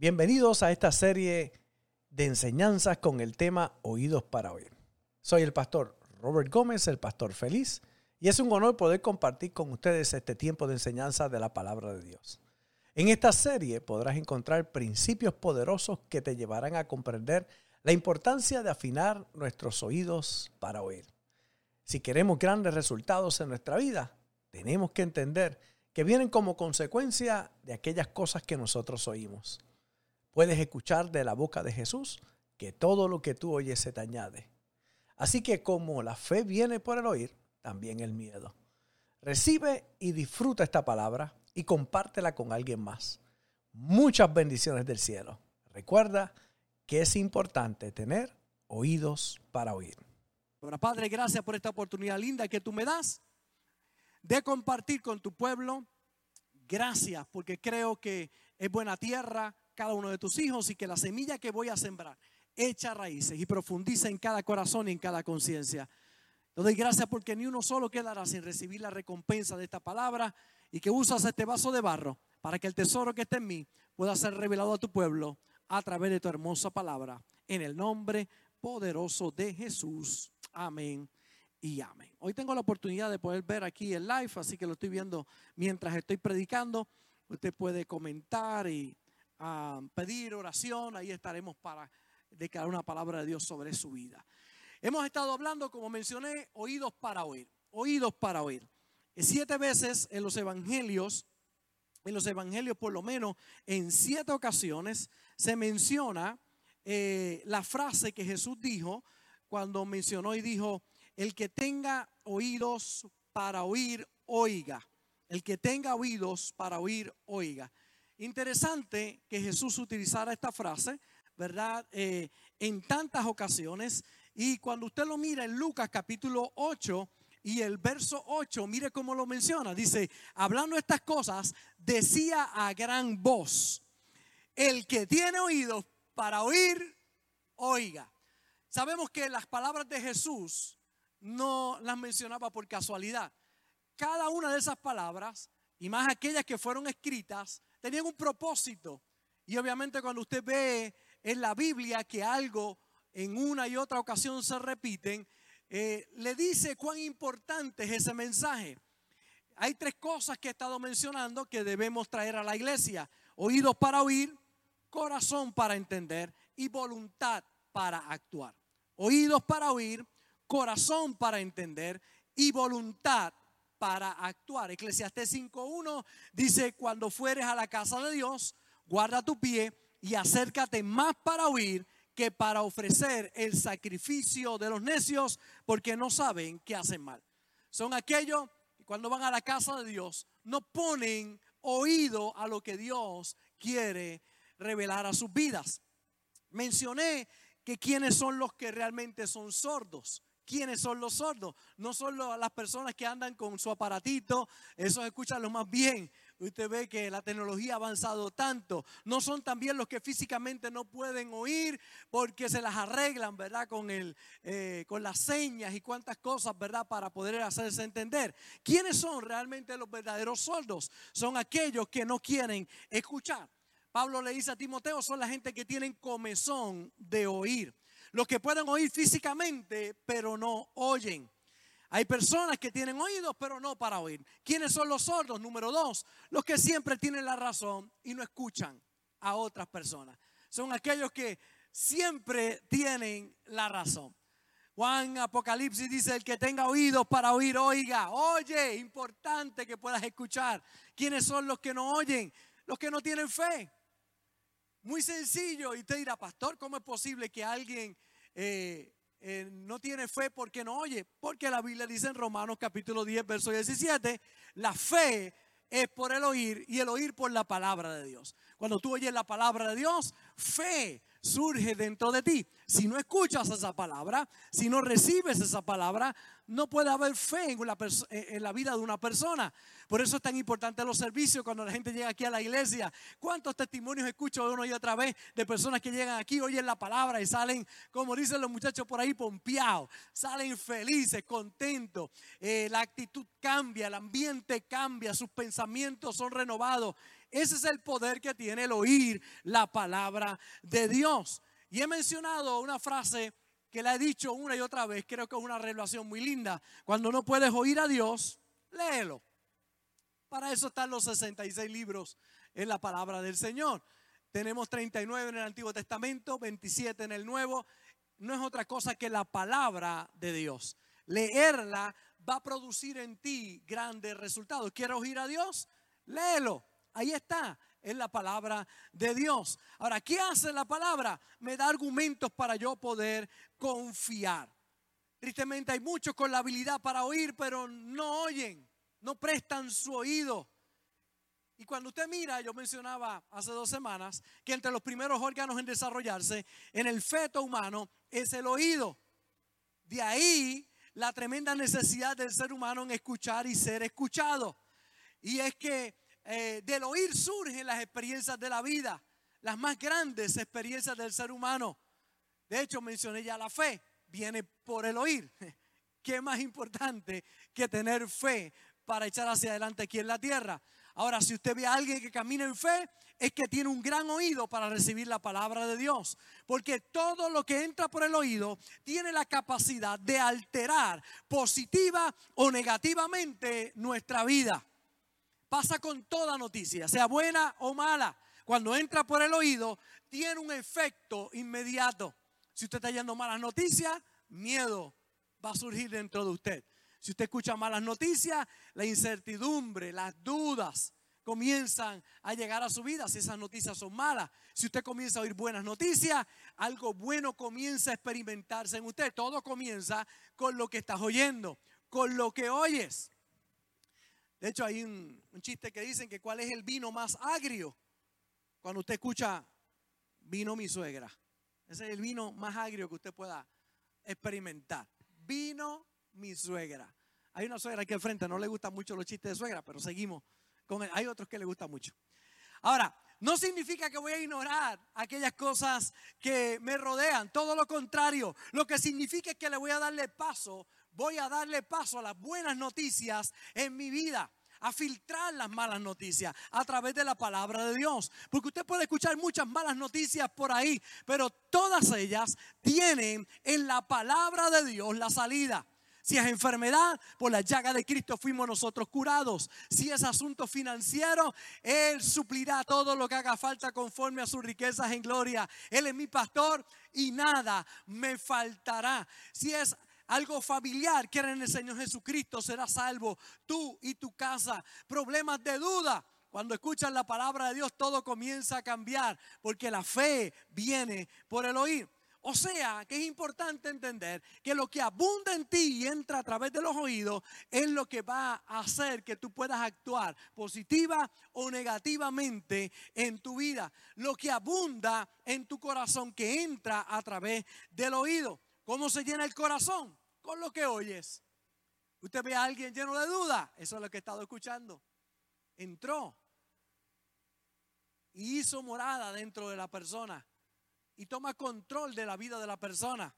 Bienvenidos a esta serie de enseñanzas con el tema Oídos para Oír. Soy el pastor Robert Gómez, el pastor feliz, y es un honor poder compartir con ustedes este tiempo de enseñanza de la palabra de Dios. En esta serie podrás encontrar principios poderosos que te llevarán a comprender la importancia de afinar nuestros oídos para oír. Si queremos grandes resultados en nuestra vida, tenemos que entender que vienen como consecuencia de aquellas cosas que nosotros oímos. Puedes escuchar de la boca de Jesús que todo lo que tú oyes se te añade. Así que como la fe viene por el oír, también el miedo. Recibe y disfruta esta palabra y compártela con alguien más. Muchas bendiciones del cielo. Recuerda que es importante tener oídos para oír. Ahora, Padre, gracias por esta oportunidad linda que tú me das de compartir con tu pueblo. Gracias porque creo que es buena tierra, cada uno de tus hijos y que la semilla que voy a sembrar echa raíces y profundiza en cada corazón y en cada conciencia. Te doy gracias porque ni uno solo quedará sin recibir la recompensa de esta palabra y que usas este vaso de barro para que el tesoro que está en mí pueda ser revelado a tu pueblo a través de tu hermosa palabra. En el nombre poderoso de Jesús. Amén y amén. Hoy tengo la oportunidad de poder ver aquí el live, así que lo estoy viendo mientras estoy predicando. Usted puede comentar y a pedir oración, ahí estaremos para declarar una palabra de Dios sobre su vida. Hemos estado hablando, como mencioné, oídos para oír, oídos para oír. Siete veces en los evangelios, en los evangelios por lo menos en siete ocasiones, se menciona eh, la frase que Jesús dijo cuando mencionó y dijo, el que tenga oídos para oír, oiga. El que tenga oídos para oír, oiga. Interesante que Jesús utilizara esta frase, ¿verdad? Eh, en tantas ocasiones. Y cuando usted lo mira en Lucas capítulo 8 y el verso 8, mire cómo lo menciona. Dice, hablando estas cosas, decía a gran voz, el que tiene oídos para oír, oiga. Sabemos que las palabras de Jesús no las mencionaba por casualidad. Cada una de esas palabras, y más aquellas que fueron escritas, tenían un propósito. Y obviamente cuando usted ve en la Biblia que algo en una y otra ocasión se repiten, eh, le dice cuán importante es ese mensaje. Hay tres cosas que he estado mencionando que debemos traer a la iglesia. Oídos para oír, corazón para entender y voluntad para actuar. Oídos para oír, corazón para entender y voluntad para actuar. Eclesiastés 5.1 dice, cuando fueres a la casa de Dios, guarda tu pie y acércate más para oír que para ofrecer el sacrificio de los necios, porque no saben qué hacen mal. Son aquellos que cuando van a la casa de Dios no ponen oído a lo que Dios quiere revelar a sus vidas. Mencioné que quienes son los que realmente son sordos. ¿Quiénes son los sordos? No son las personas que andan con su aparatito, esos escuchan lo más bien. Usted ve que la tecnología ha avanzado tanto. No son también los que físicamente no pueden oír porque se las arreglan, ¿verdad? Con, el, eh, con las señas y cuantas cosas, ¿verdad? Para poder hacerse entender. ¿Quiénes son realmente los verdaderos sordos? Son aquellos que no quieren escuchar. Pablo le dice a Timoteo, son la gente que tienen comezón de oír. Los que pueden oír físicamente, pero no oyen. Hay personas que tienen oídos, pero no para oír. ¿Quiénes son los sordos? Número dos, los que siempre tienen la razón y no escuchan a otras personas. Son aquellos que siempre tienen la razón. Juan Apocalipsis dice, el que tenga oídos para oír, oiga. Oye, importante que puedas escuchar. ¿Quiénes son los que no oyen? Los que no tienen fe. Muy sencillo. Y usted dirá, pastor, ¿cómo es posible que alguien eh, eh, no tiene fe porque no oye? Porque la Biblia dice en Romanos capítulo 10, verso 17, la fe es por el oír y el oír por la palabra de Dios. Cuando tú oyes la palabra de Dios, fe surge dentro de ti. Si no escuchas esa palabra, si no recibes esa palabra, no puede haber fe en la, en la, vida de una persona. Por eso es tan importante los servicios cuando la gente llega aquí a la iglesia. ¿Cuántos testimonios escucho uno y otra vez de personas que llegan aquí, oyen la palabra y salen, como dicen los muchachos por ahí, pompeados? Salen felices, contentos. Eh, la actitud cambia, el ambiente cambia, sus pensamientos son renovados. Ese es el poder que tiene el oír la palabra de Dios. Y he mencionado una frase que la he dicho una y otra vez, creo que es una revelación muy linda. Cuando no puedes oír a Dios, léelo. Para eso están los 66 libros en la palabra del Señor. Tenemos 39 en el Antiguo Testamento, 27 en el Nuevo. No es otra cosa que la palabra de Dios. Leerla va a producir en ti grandes resultados. ¿Quieres oír a Dios? Léelo. Ahí está, es la palabra de Dios. Ahora, ¿qué hace la palabra? Me da argumentos para yo poder confiar. Tristemente hay muchos con la habilidad para oír, pero no oyen, no prestan su oído. Y cuando usted mira, yo mencionaba hace dos semanas que entre los primeros órganos en desarrollarse en el feto humano es el oído. De ahí la tremenda necesidad del ser humano en escuchar y ser escuchado. Y es que eh, del oír surgen las experiencias de la vida, las más grandes experiencias del ser humano. De hecho, mencioné ya la fe, viene por el oír. ¿Qué más importante que tener fe para echar hacia adelante aquí en la tierra? Ahora, si usted ve a alguien que camina en fe, es que tiene un gran oído para recibir la palabra de Dios. Porque todo lo que entra por el oído tiene la capacidad de alterar positiva o negativamente nuestra vida. Pasa con toda noticia, sea buena o mala. Cuando entra por el oído, tiene un efecto inmediato. Si usted está yendo malas noticias, miedo va a surgir dentro de usted. Si usted escucha malas noticias, la incertidumbre, las dudas comienzan a llegar a su vida si esas noticias son malas. Si usted comienza a oír buenas noticias, algo bueno comienza a experimentarse en usted. Todo comienza con lo que estás oyendo, con lo que oyes. De hecho, hay un, chiste que dicen que cuál es el vino más agrio. Cuando usted escucha vino mi suegra. Ese es el vino más agrio que usted pueda experimentar. Vino mi suegra. Hay una suegra aquí al frente, no le gustan mucho los chistes de suegra, pero seguimos con él. Hay otros que le gustan mucho. Ahora, no significa que voy a ignorar aquellas cosas que me rodean, todo lo contrario. Lo que significa es que le voy a darle paso, voy a darle paso a las buenas noticias en mi vida a filtrar las malas noticias a través de la palabra de Dios. Porque usted puede escuchar muchas malas noticias por ahí, pero todas ellas tienen en la palabra de Dios la salida. Si es enfermedad, por la llaga de Cristo fuimos nosotros curados. Si es asunto financiero, Él suplirá todo lo que haga falta conforme a sus riquezas en gloria. Él es mi pastor y nada me faltará. Si es algo familiar, que en el Señor Jesucristo, será salvo tú y tu casa. Problemas de duda. Cuando escuchas la palabra de Dios, todo comienza a cambiar, porque la fe viene por el oír. O sea, que es importante entender que lo que abunda en ti y entra a través de los oídos es lo que va a hacer que tú puedas actuar positiva o negativamente en tu vida. Lo que abunda en tu corazón que entra a través del oído. ¿Cómo se llena el corazón? Con lo que oyes. Usted ve a alguien lleno de duda. Eso es lo que he estado escuchando. Entró y hizo morada dentro de la persona y toma control de la vida de la persona.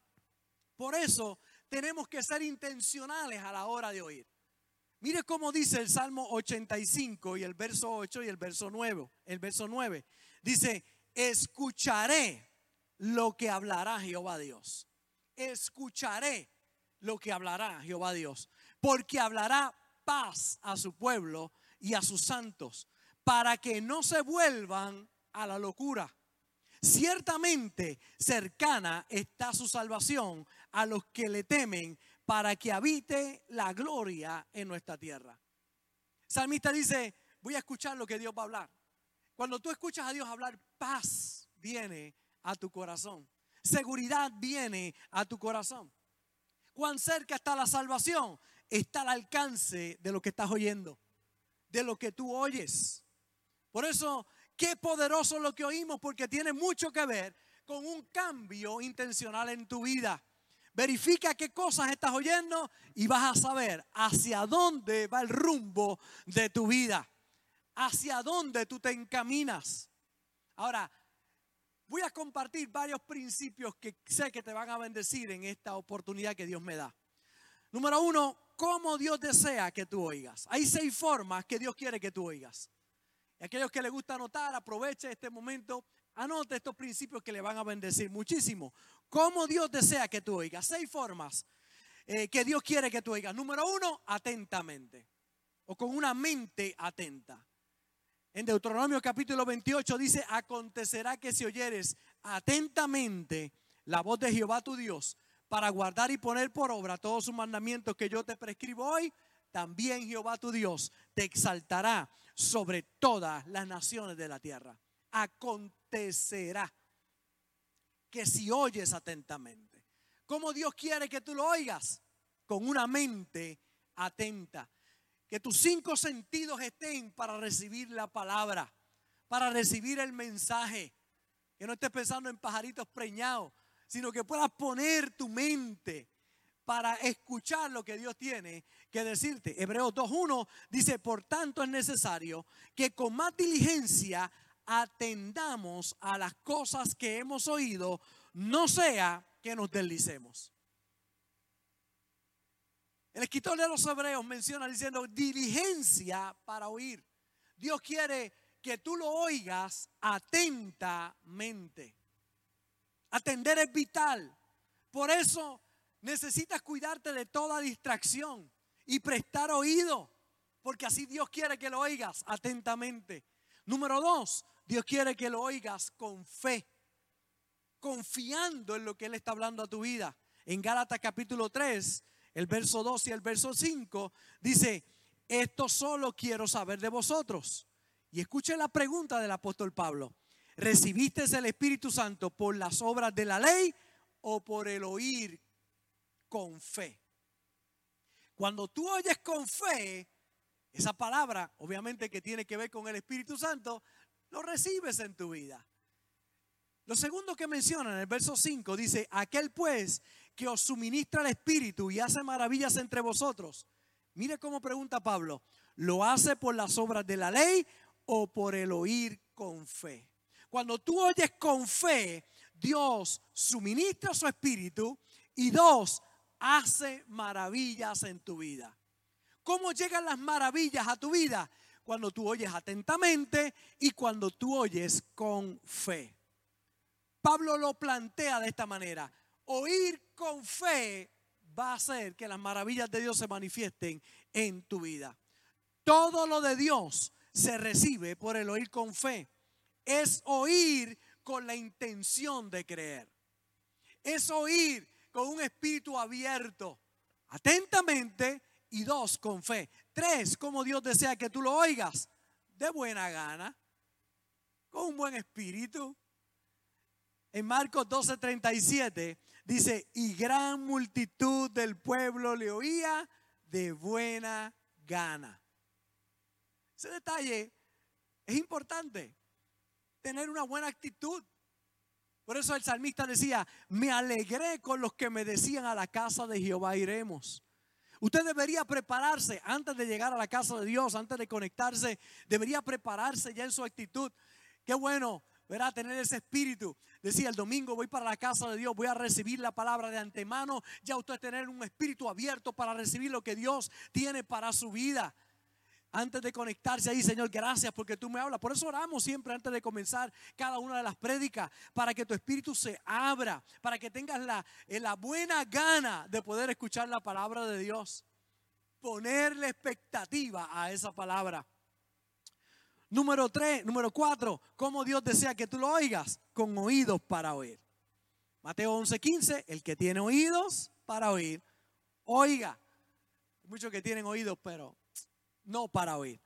Por eso tenemos que ser intencionales a la hora de oír. Mire cómo dice el Salmo 85 y el verso 8 y el verso 9. El verso 9 dice, escucharé lo que hablará Jehová Dios. Escucharé lo que hablará Jehová Dios. Porque hablará paz a su pueblo y a sus santos, para que no se vuelvan a la locura. Ciertamente cercana está su salvación a los que le temen para que habite la gloria en nuestra tierra. Salmista dice, voy a escuchar lo que Dios va a hablar. Cuando tú escuchas a Dios hablar, paz viene a tu corazón. Seguridad viene a tu corazón. Cuán cerca está la salvación, está al alcance de lo que estás oyendo, de lo que tú oyes. Por eso Qué poderoso lo que oímos porque tiene mucho que ver con un cambio intencional en tu vida. Verifica qué cosas estás oyendo y vas a saber hacia dónde va el rumbo de tu vida, hacia dónde tú te encaminas. Ahora, voy a compartir varios principios que sé que te van a bendecir en esta oportunidad que Dios me da. Número uno, cómo Dios desea que tú oigas. Hay seis formas que Dios quiere que tú oigas. Aquellos que les gusta anotar, aproveche este momento, anote estos principios que le van a bendecir muchísimo. ¿Cómo Dios desea que tú oigas? Seis formas eh, que Dios quiere que tú oigas. Número uno, atentamente o con una mente atenta. En Deuteronomio capítulo 28 dice, acontecerá que si oyeres atentamente la voz de Jehová tu Dios para guardar y poner por obra todos sus mandamientos que yo te prescribo hoy, también Jehová tu Dios te exaltará sobre todas las naciones de la tierra. Acontecerá que si oyes atentamente, ¿cómo Dios quiere que tú lo oigas? Con una mente atenta. Que tus cinco sentidos estén para recibir la palabra, para recibir el mensaje. Que no estés pensando en pajaritos preñados, sino que puedas poner tu mente para escuchar lo que Dios tiene que decirte. Hebreos 2.1 dice, por tanto es necesario que con más diligencia atendamos a las cosas que hemos oído, no sea que nos deslicemos. El escritor de los Hebreos menciona diciendo diligencia para oír. Dios quiere que tú lo oigas atentamente. Atender es vital. Por eso necesitas cuidarte de toda distracción y prestar oído, porque así Dios quiere que lo oigas atentamente. Número dos, Dios quiere que lo oigas con fe, confiando en lo que Él está hablando a tu vida. En Gálatas capítulo 3, el verso 2 y el verso 5, dice, esto solo quiero saber de vosotros. Y escuchen la pregunta del apóstol Pablo. ¿Recibiste el Espíritu Santo por las obras de la ley o por el oír con fe? Cuando tú oyes con fe, esa palabra, obviamente que tiene que ver con el Espíritu Santo, lo recibes en tu vida. Lo segundo que menciona en el verso 5 dice, aquel pues que os suministra el Espíritu y hace maravillas entre vosotros. Mire cómo pregunta Pablo, ¿lo hace por las obras de la ley o por el oír con fe? Cuando tú oyes con fe, Dios suministra su Espíritu y dos, hace maravillas en tu vida. ¿Cómo llegan las maravillas a tu vida? Cuando tú oyes atentamente y cuando tú oyes con fe. Pablo lo plantea de esta manera. Oír con fe va a hacer que las maravillas de Dios se manifiesten en tu vida. Todo lo de Dios se recibe por el oír con fe. Es oír con la intención de creer. Es oír con un espíritu abierto, atentamente y dos, con fe. Tres, como Dios desea que tú lo oigas, de buena gana, con un buen espíritu. En Marcos 12:37 dice, y gran multitud del pueblo le oía de buena gana. Ese detalle es importante, tener una buena actitud. Por eso el salmista decía, me alegré con los que me decían a la casa de Jehová iremos. Usted debería prepararse antes de llegar a la casa de Dios, antes de conectarse, debería prepararse ya en su actitud. Qué bueno, verá, tener ese espíritu. Decía, el domingo voy para la casa de Dios, voy a recibir la palabra de antemano. Ya usted tener un espíritu abierto para recibir lo que Dios tiene para su vida antes de conectarse ahí, Señor, gracias porque tú me hablas. Por eso oramos siempre antes de comenzar cada una de las prédicas, para que tu espíritu se abra, para que tengas la, eh, la buena gana de poder escuchar la palabra de Dios. Ponerle expectativa a esa palabra. Número tres, número cuatro, cómo Dios desea que tú lo oigas, con oídos para oír. Mateo 11:15, el que tiene oídos para oír, oiga. muchos que tienen oídos, pero no para oír.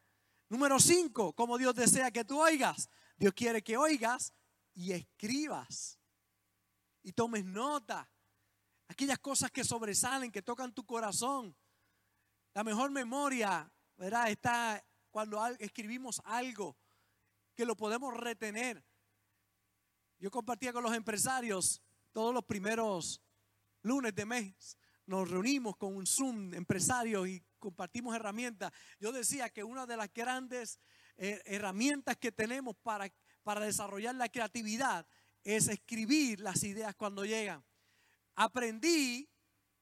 Número cinco, como Dios desea que tú oigas. Dios quiere que oigas y escribas y tomes nota. Aquellas cosas que sobresalen, que tocan tu corazón. La mejor memoria, ¿verdad? Está cuando escribimos algo que lo podemos retener. Yo compartía con los empresarios todos los primeros lunes de mes. Nos reunimos con un Zoom empresarios y compartimos herramientas. Yo decía que una de las grandes eh, herramientas que tenemos para, para desarrollar la creatividad es escribir las ideas cuando llegan. Aprendí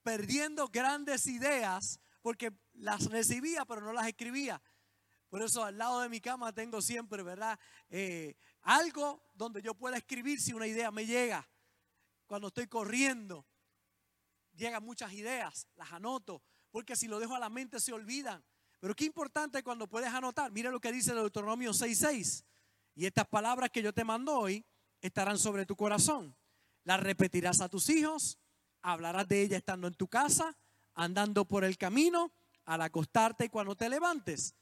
perdiendo grandes ideas porque las recibía pero no las escribía. Por eso al lado de mi cama tengo siempre, ¿verdad? Eh, algo donde yo pueda escribir si una idea me llega. Cuando estoy corriendo, llegan muchas ideas, las anoto, porque si lo dejo a la mente se olvidan. Pero qué importante cuando puedes anotar. Mira lo que dice Deuteronomio 6:6. Y estas palabras que yo te mando hoy estarán sobre tu corazón. Las repetirás a tus hijos, hablarás de ella estando en tu casa, andando por el camino, al acostarte y cuando te levantes.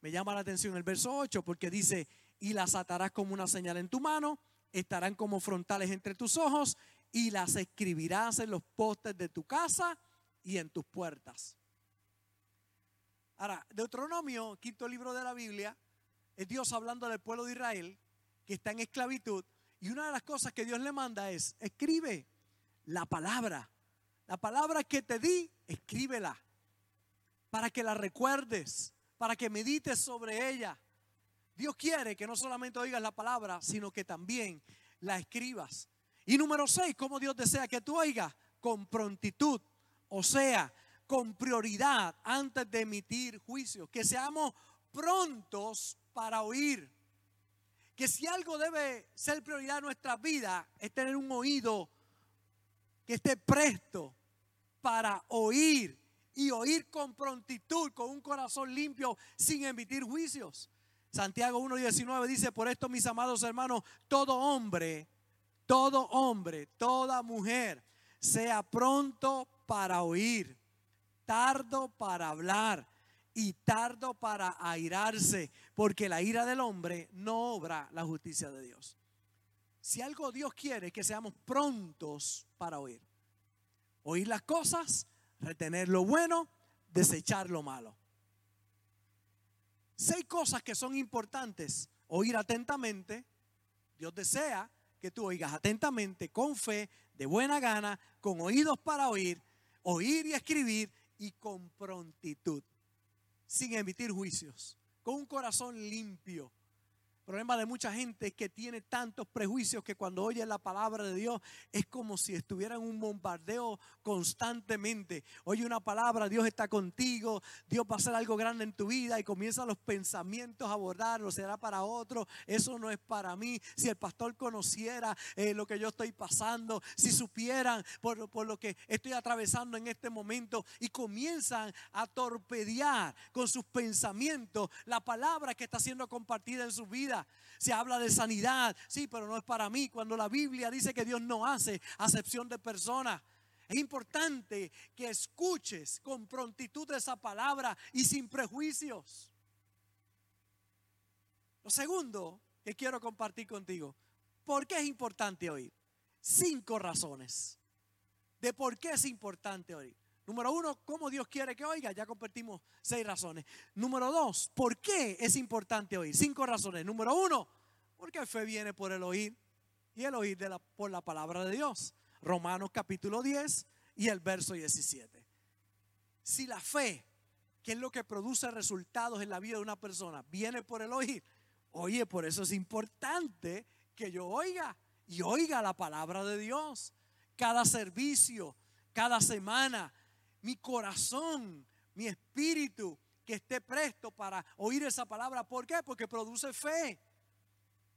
Me llama la atención el verso 8 porque dice, y las atarás como una señal en tu mano, estarán como frontales entre tus ojos y las escribirás en los postes de tu casa y en tus puertas. Ahora, Deuteronomio, quinto libro de la Biblia, es Dios hablando del pueblo de Israel que está en esclavitud. Y una de las cosas que Dios le manda es, escribe la palabra. La palabra que te di, escríbela. Para que la recuerdes, para que medites sobre ella. Dios quiere que no solamente oigas la palabra, sino que también la escribas. Y número seis, como Dios desea que tú oigas con prontitud, o sea, con prioridad antes de emitir juicios, que seamos prontos para oír. Que si algo debe ser prioridad en nuestra vida es tener un oído que esté presto para oír y oír con prontitud, con un corazón limpio, sin emitir juicios. Santiago 1.19 dice, por esto mis amados hermanos, todo hombre todo hombre, toda mujer, sea pronto para oír, tardo para hablar y tardo para airarse, porque la ira del hombre no obra la justicia de Dios. Si algo Dios quiere, que seamos prontos para oír. Oír las cosas, retener lo bueno, desechar lo malo. Seis cosas que son importantes. Oír atentamente. Dios desea que tú oigas atentamente, con fe, de buena gana, con oídos para oír, oír y escribir y con prontitud, sin emitir juicios, con un corazón limpio, problema de mucha gente es que tiene tantos prejuicios que cuando oye la palabra de Dios es como si estuviera en un bombardeo constantemente. Oye una palabra, Dios está contigo, Dios va a hacer algo grande en tu vida y comienzan los pensamientos a abordarlo, será para otro, eso no es para mí. Si el pastor conociera eh, lo que yo estoy pasando, si supieran por, por lo que estoy atravesando en este momento y comienzan a torpedear con sus pensamientos la palabra que está siendo compartida en su vida se habla de sanidad, sí, pero no es para mí. Cuando la Biblia dice que Dios no hace acepción de personas. Es importante que escuches con prontitud esa palabra y sin prejuicios. Lo segundo que quiero compartir contigo, ¿por qué es importante oír? Cinco razones de por qué es importante oír. Número uno, ¿cómo Dios quiere que oiga? Ya compartimos seis razones. Número dos, ¿por qué es importante oír? Cinco razones. Número uno, porque fe viene por el oír y el oír por la palabra de Dios. Romanos capítulo 10 y el verso 17. Si la fe, que es lo que produce resultados en la vida de una persona, viene por el oír, oye, por eso es importante que yo oiga y oiga la palabra de Dios. Cada servicio, cada semana, mi corazón, mi espíritu, que esté presto para oír esa palabra. ¿Por qué? Porque produce fe.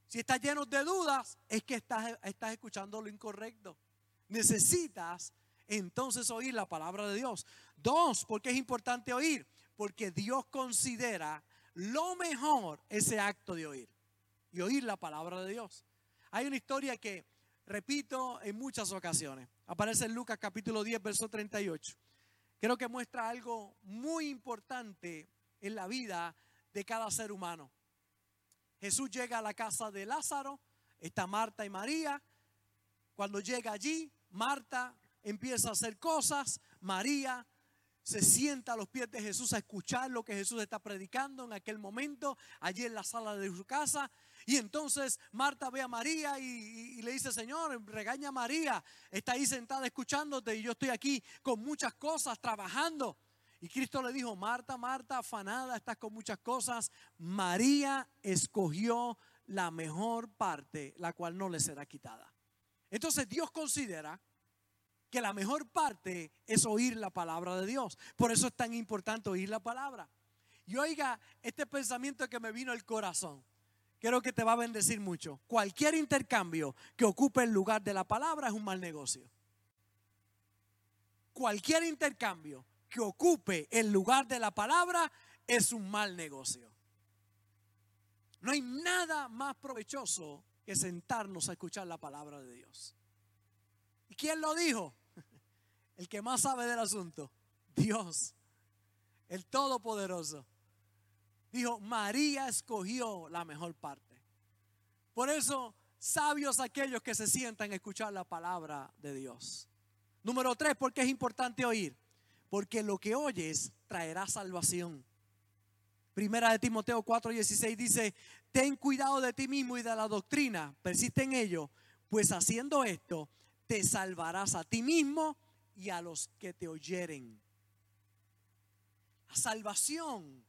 Si estás lleno de dudas, es que estás, estás escuchando lo incorrecto. Necesitas entonces oír la palabra de Dios. Dos, porque es importante oír? Porque Dios considera lo mejor ese acto de oír y oír la palabra de Dios. Hay una historia que repito en muchas ocasiones. Aparece en Lucas capítulo 10, verso 38 creo que muestra algo muy importante en la vida de cada ser humano. Jesús llega a la casa de Lázaro, está Marta y María. Cuando llega allí, Marta empieza a hacer cosas, María se sienta a los pies de Jesús a escuchar lo que Jesús está predicando en aquel momento, allí en la sala de su casa. Y entonces Marta ve a María y, le dice, Señor, regaña a María, está ahí sentada escuchándote y yo estoy aquí con muchas cosas, trabajando. Y Cristo le dijo, Marta, Marta, afanada, estás con muchas cosas. María escogió la mejor parte, la cual no le será quitada. Entonces Dios considera que la mejor parte es oír la palabra de Dios. Por eso es tan importante oír la palabra. Y oiga este pensamiento que me vino al corazón. Creo que te va a bendecir mucho. Cualquier intercambio que ocupe el lugar de la palabra es un mal negocio. Cualquier intercambio que ocupe el lugar de la palabra es un mal negocio. No hay nada más provechoso que sentarnos a escuchar la palabra de Dios. ¿Y quién lo dijo? El que más sabe del asunto, Dios, el Todopoderoso. Dijo, María escogió la mejor parte. Por eso, sabios aquellos que se sientan a escuchar la palabra de Dios. Número tres, porque es importante oír? Porque lo que oyes traerá salvación. Primera de Timoteo 4:16 dice, ten cuidado de ti mismo y de la doctrina, persiste en ello, pues haciendo esto te salvarás a ti mismo y a los que te oyeren. La salvación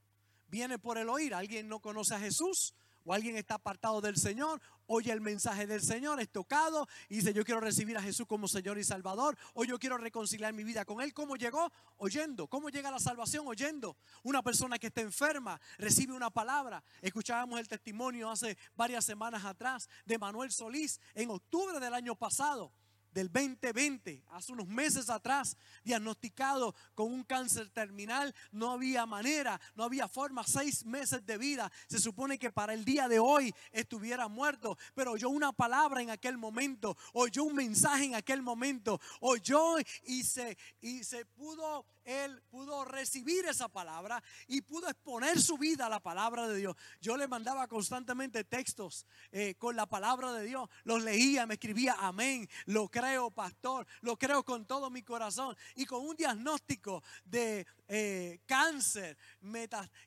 viene por el oír. ¿Alguien no conoce a Jesús? o alguien está apartado del Señor, oye el mensaje del Señor, es tocado y dice yo quiero recibir a Jesús como Señor y Salvador, o yo quiero reconciliar mi vida con Él. ¿Cómo llegó? Oyendo. ¿Cómo llega la salvación? Oyendo. Una persona que está enferma recibe una palabra. Escuchábamos el testimonio hace varias semanas atrás de Manuel Solís en octubre del año pasado del 2020, hace unos meses atrás, diagnosticado con un cáncer terminal. No había manera, no había forma, seis meses de vida. Se supone que para el día de hoy estuviera muerto, pero oyó una palabra en aquel momento, oyó un mensaje en aquel momento, oyó y se, y se pudo él pudo recibir esa palabra y pudo exponer su vida a la palabra de Dios. Yo le mandaba constantemente textos eh, con la palabra de Dios. Los leía, me escribía, amén, lo creo, pastor, lo creo con todo mi corazón. Y con un diagnóstico de eh, cáncer,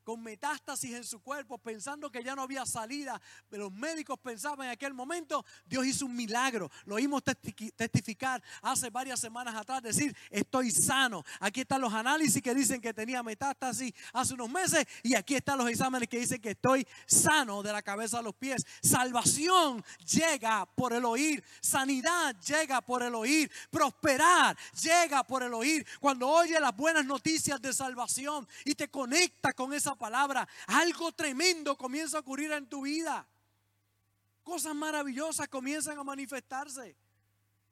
con metástasis en su cuerpo, pensando que ya no había salida. Los médicos pensaban en aquel momento, Dios hizo un milagro. Lo oímos testificar hace varias semanas atrás, decir, estoy sano. Aquí están los análisis que dicen que tenía metástasis hace unos meses y aquí están los exámenes que dicen que estoy sano de la cabeza a los pies. Salvación llega por el oír, sanidad llega por el oír, prosperar llega por el oír. Cuando oye las buenas noticias de salvación y te conecta con esa palabra, algo tremendo comienza a ocurrir en tu vida. Cosas maravillosas comienzan a manifestarse.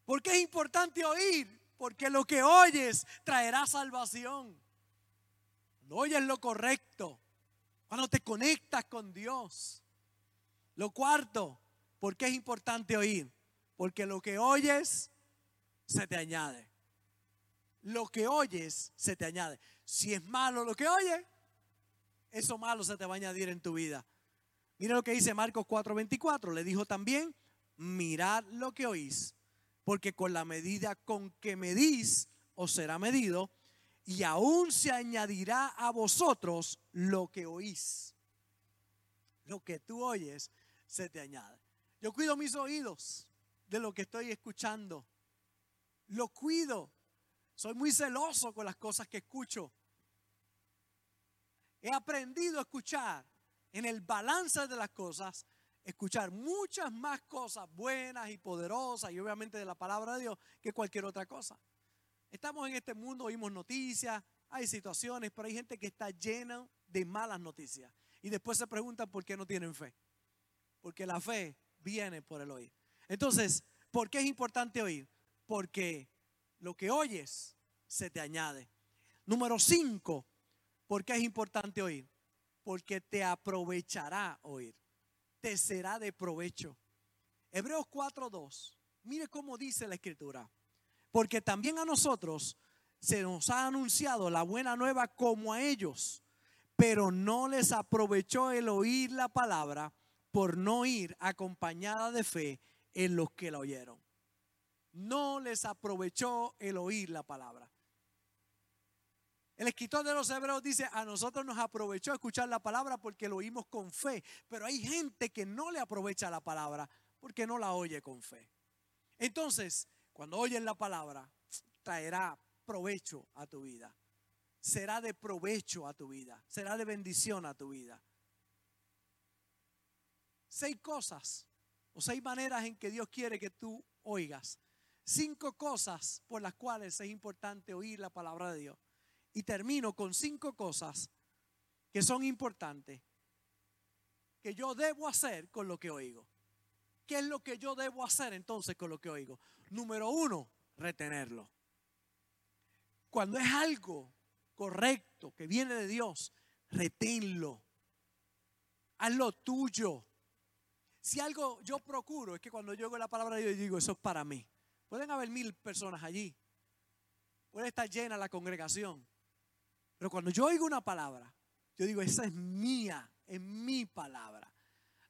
Porque es importante oír, porque lo que oyes traerá salvación. Cuando oyes lo correcto, cuando te conectas con Dios. Lo cuarto, porque es importante oír? Porque lo que oyes se te añade. Lo que oyes se te añade. Si es malo lo que oye, eso malo se te va a añadir en tu vida. Mira lo que dice Marcos 4:24. Le dijo también, mirad lo que oís, porque con la medida con que medís os será medido, y aún se añadirá a vosotros lo que oís. Lo que tú oyes se te añade. Yo cuido mis oídos de lo que estoy escuchando. Lo cuido soy muy celoso con las cosas que escucho. He aprendido a escuchar en el balance de las cosas, escuchar muchas más cosas buenas y poderosas y obviamente de la palabra de Dios que cualquier otra cosa. Estamos en este mundo, oímos noticias, hay situaciones, pero hay gente que está llena de malas noticias. Y después se preguntan por qué no tienen fe. Porque la fe viene por el oír. Entonces, ¿por qué es importante oír? Porque lo que oyes se te añade. Número cinco, ¿por qué es importante oír? Porque te aprovechará oír. Te será de provecho. Hebreos 4.2. Mire cómo dice la escritura. Porque también a nosotros se nos ha anunciado la buena nueva como a ellos, pero no les aprovechó el oír la palabra por no ir acompañada de fe en los que la oyeron no les aprovechó el oír la palabra. El escritor de los hebreos dice, a nosotros nos aprovechó escuchar la palabra porque lo oímos con fe, pero hay gente que no le aprovecha la palabra porque no la oye con fe. Entonces, cuando oyen la palabra, traerá provecho a tu vida. Será de provecho a tu vida, será de bendición a tu vida. Seis cosas o seis maneras en que Dios quiere que tú oigas cinco cosas por las cuales es importante oír la palabra de Dios. Y termino con cinco cosas que son importantes que yo debo hacer con lo que oigo. ¿Qué es lo que yo debo hacer entonces con lo que oigo? Número uno, retenerlo. Cuando es algo correcto que viene de Dios, reténlo. Hazlo tuyo. Si algo yo procuro es que cuando yo oigo la palabra de Dios digo, eso es para mí. Pueden haber mil personas allí. Puede estar llena la congregación. Pero cuando yo oigo una palabra, yo digo, esa es mía, es mi palabra.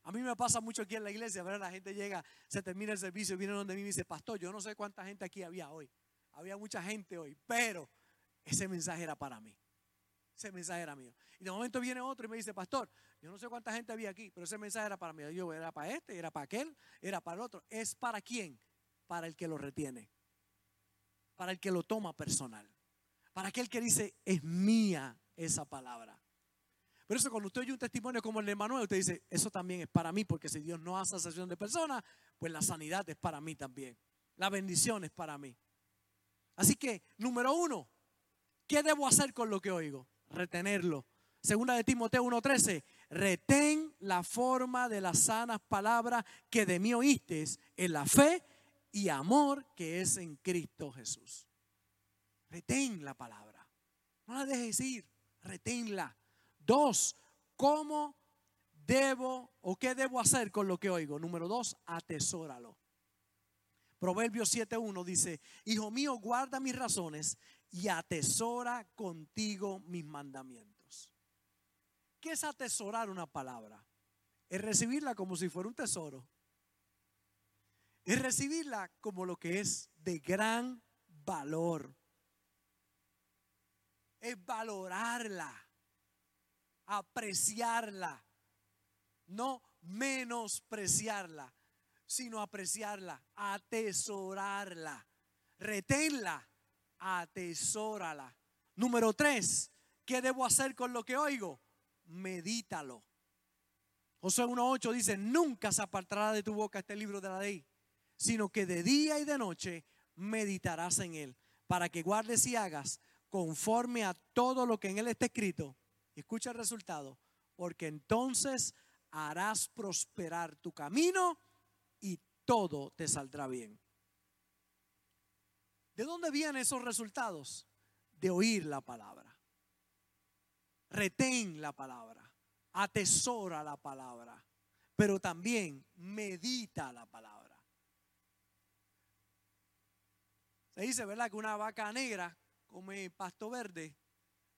A mí me pasa mucho aquí en la iglesia, ¿verdad? La gente llega, se termina el servicio, viene donde mí y dice, pastor, yo no sé cuánta gente aquí había hoy. Había mucha gente hoy, pero ese mensaje era para mí. Ese mensaje era mío. Y de momento viene otro y me dice, pastor, yo no sé cuánta gente había aquí, pero ese mensaje era para mí. Yo era para este, era para aquel, era para el otro. ¿Es para quién? Para el que lo retiene. Para el que lo toma personal. Para aquel que dice, es mía esa palabra. Por eso cuando usted oye un testimonio como el de Manuel, usted dice, eso también es para mí, porque si Dios no hace sesión de personas, pues la sanidad es para mí también. La bendición es para mí. Así que, número uno, ¿qué debo hacer con lo que oigo? Retenerlo. Segunda de Timoteo 1:13, retén la forma de las sanas palabras que de mí oíste en la fe y amor que es en Cristo Jesús. Retén la palabra. No la dejes ir, reténla. Dos, ¿cómo debo o qué debo hacer con lo que oigo? Número dos, atesóralo. Proverbios 7.1 dice, Hijo mío, guarda mis razones y atesora contigo mis mandamientos. ¿Qué es atesorar una palabra? Es recibirla como si fuera un tesoro. Es recibirla como lo que es de gran valor. Es valorarla apreciarla, no menospreciarla, sino apreciarla, atesorarla, reténla, atesórala. Número tres, ¿qué debo hacer con lo que oigo? Medítalo. Josué 1.8 dice, nunca se apartará de tu boca este libro de la ley, sino que de día y de noche meditarás en él, para que guardes y hagas conforme a todo lo que en él está escrito escucha el resultado, porque entonces harás prosperar tu camino y todo te saldrá bien. ¿De dónde vienen esos resultados? De oír la palabra. Retén la palabra, atesora la palabra, pero también medita la palabra. Se dice, ¿verdad? Que una vaca negra come pasto verde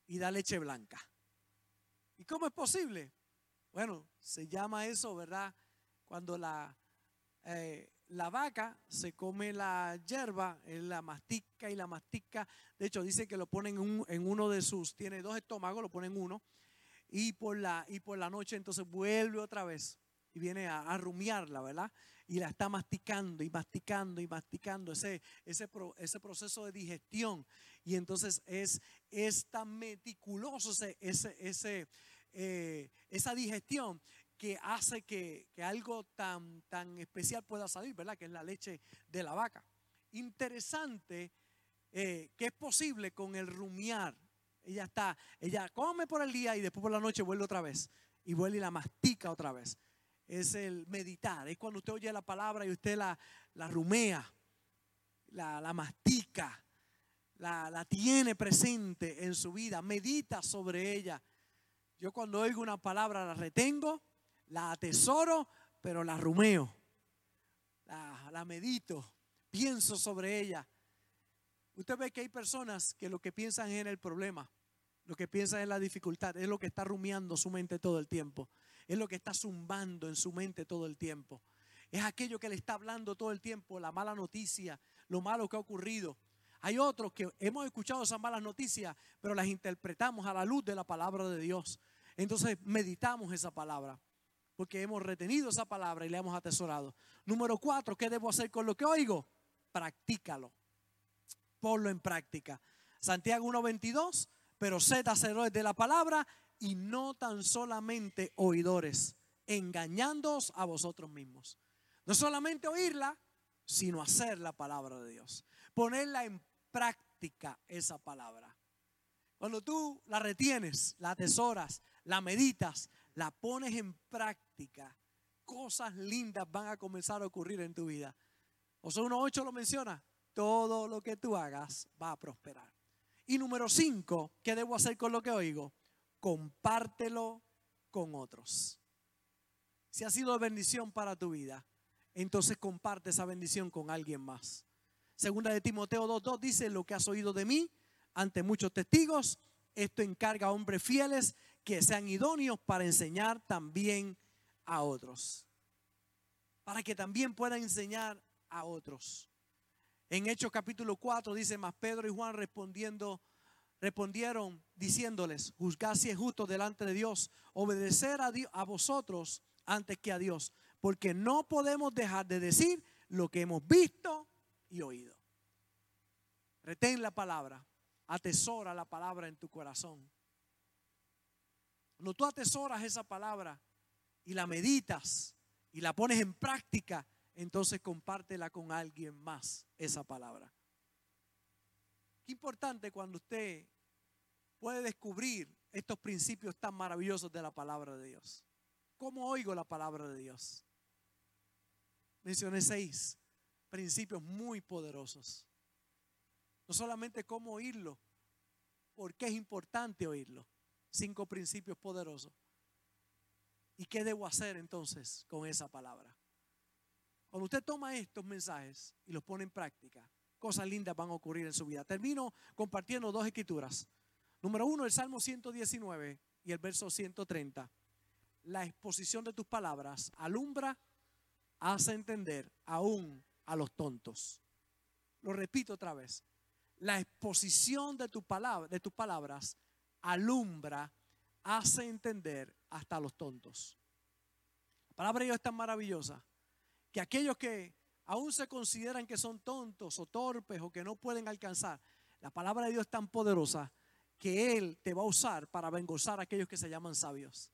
y da leche blanca. ¿Y cómo es posible? Bueno, se llama eso, ¿verdad? Cuando la, eh, la vaca se come la hierba, la mastica y la mastica. De hecho, dice que lo ponen en, uno de sus, tiene dos estómagos, lo ponen uno. Y por, la, y por la noche entonces vuelve otra vez y viene a, rumiarla, ¿verdad? Y la está masticando y masticando y masticando ese, ese, ese proceso de digestión. Y entonces es, es tan meticuloso ese, ese, eh, esa digestión que hace que, algo tan, tan especial pueda salir, ¿verdad? Que es la leche de la vaca. Interesante eh, que es posible con el rumiar. Ella está, ella come por el día y después por la noche vuelve otra vez. Y vuelve y la mastica otra vez. Es el meditar. Es cuando usted oye la palabra y usted la, la rumea, la, la mastica la, tiene presente en su vida, medita sobre ella. Yo cuando oigo una palabra la retengo, la atesoro, pero la rumeo, la, la medito, pienso sobre ella. Usted ve que hay personas que lo que piensan es en el problema, lo que piensan en la dificultad, es lo que está rumiando su mente todo el tiempo, es lo que está zumbando en su mente todo el tiempo. Es aquello que le está hablando todo el tiempo, la mala noticia, lo malo que ha ocurrido. Hay otros que hemos escuchado esas malas noticias, pero las interpretamos a la luz de la palabra de Dios. Entonces meditamos esa palabra, porque hemos retenido esa palabra y la hemos atesorado. Número cuatro, ¿qué debo hacer con lo que oigo? Practícalo. Ponlo en práctica. Santiago 1.22, pero sed hacedores de la palabra y no tan solamente oidores, engañándoos a vosotros mismos. No solamente oírla, sino hacer la palabra de Dios. Ponerla en práctica esa palabra. Cuando tú la retienes, la atesoras, la meditas, la pones en práctica, cosas lindas van a comenzar a ocurrir en tu vida. Josué 1.8 lo menciona, todo lo que tú hagas va a prosperar. Y número 5, ¿qué debo hacer con lo que oigo? Compártelo con otros. Si ha sido bendición para tu vida, entonces comparte esa bendición con alguien más. Segunda de Timoteo 2.2 dice, lo que has oído de mí ante muchos testigos, esto encarga a hombres fieles que sean idóneos para enseñar también a otros. Para que también puedan enseñar a otros. En Hechos capítulo 4 dice, más Pedro y Juan respondiendo, respondieron diciéndoles, juzgad si es justo delante de Dios, obedecer a, Dios, a vosotros antes que a Dios, porque no podemos dejar de decir lo que hemos visto y oído. Retén la palabra, atesora la palabra en tu corazón. Cuando tú atesoras esa palabra y la meditas y la pones en práctica, entonces compártela con alguien más, esa palabra. Qué importante cuando usted puede descubrir estos principios tan maravillosos de la palabra de Dios. ¿Cómo oigo la palabra de Dios? Mencioné seis principios muy poderosos. No solamente cómo oírlo, porque es importante oírlo. Cinco principios poderosos. ¿Y qué debo hacer entonces con esa palabra? Cuando usted toma estos mensajes y los pone en práctica, cosas lindas van a ocurrir en su vida. Termino compartiendo dos escrituras. Número uno, el Salmo 119 y el verso 130. La exposición de tus palabras alumbra, hace entender aún a los tontos. Lo repito otra vez. La exposición de, tu palabra, de tus palabras alumbra, hace entender hasta a los tontos. La palabra de Dios es tan maravillosa que aquellos que aún se consideran que son tontos o torpes o que no pueden alcanzar, la palabra de Dios es tan poderosa que Él te va a usar para vengozar a aquellos que se llaman sabios.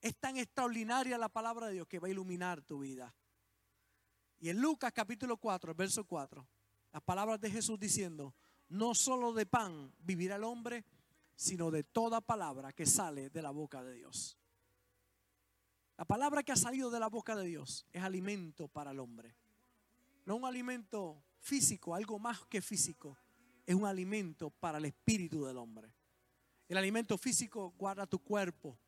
Es tan extraordinaria la palabra de Dios que va a iluminar tu vida. Y en Lucas capítulo 4, verso 4, las palabras de Jesús diciendo, no solo de pan vivirá el hombre, sino de toda palabra que sale de la boca de Dios. La palabra que ha salido de la boca de Dios es alimento para el hombre. No un alimento físico, algo más que físico. Es un alimento para el espíritu del hombre. El alimento físico guarda tu cuerpo,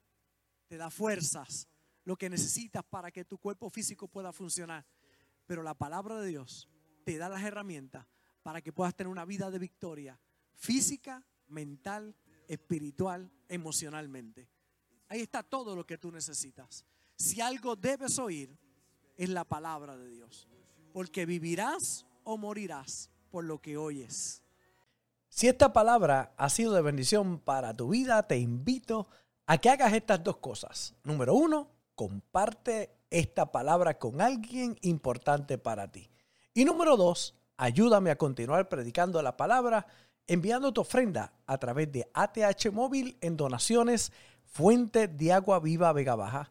te da fuerzas, lo que necesitas para que tu cuerpo físico pueda funcionar. Pero la palabra de Dios te da las herramientas para que puedas tener una vida de victoria física, mental, espiritual, emocionalmente. Ahí está todo lo que tú necesitas. Si algo debes oír, es la palabra de Dios. Porque vivirás o morirás por lo que oyes. Si esta palabra ha sido de bendición para tu vida, te invito a que hagas estas dos cosas. Número uno, comparte esta palabra con alguien importante para ti. Y número dos, ayúdame a continuar predicando la palabra enviando tu ofrenda a través de ATH Móvil en donaciones Fuente de Agua Viva Vega Baja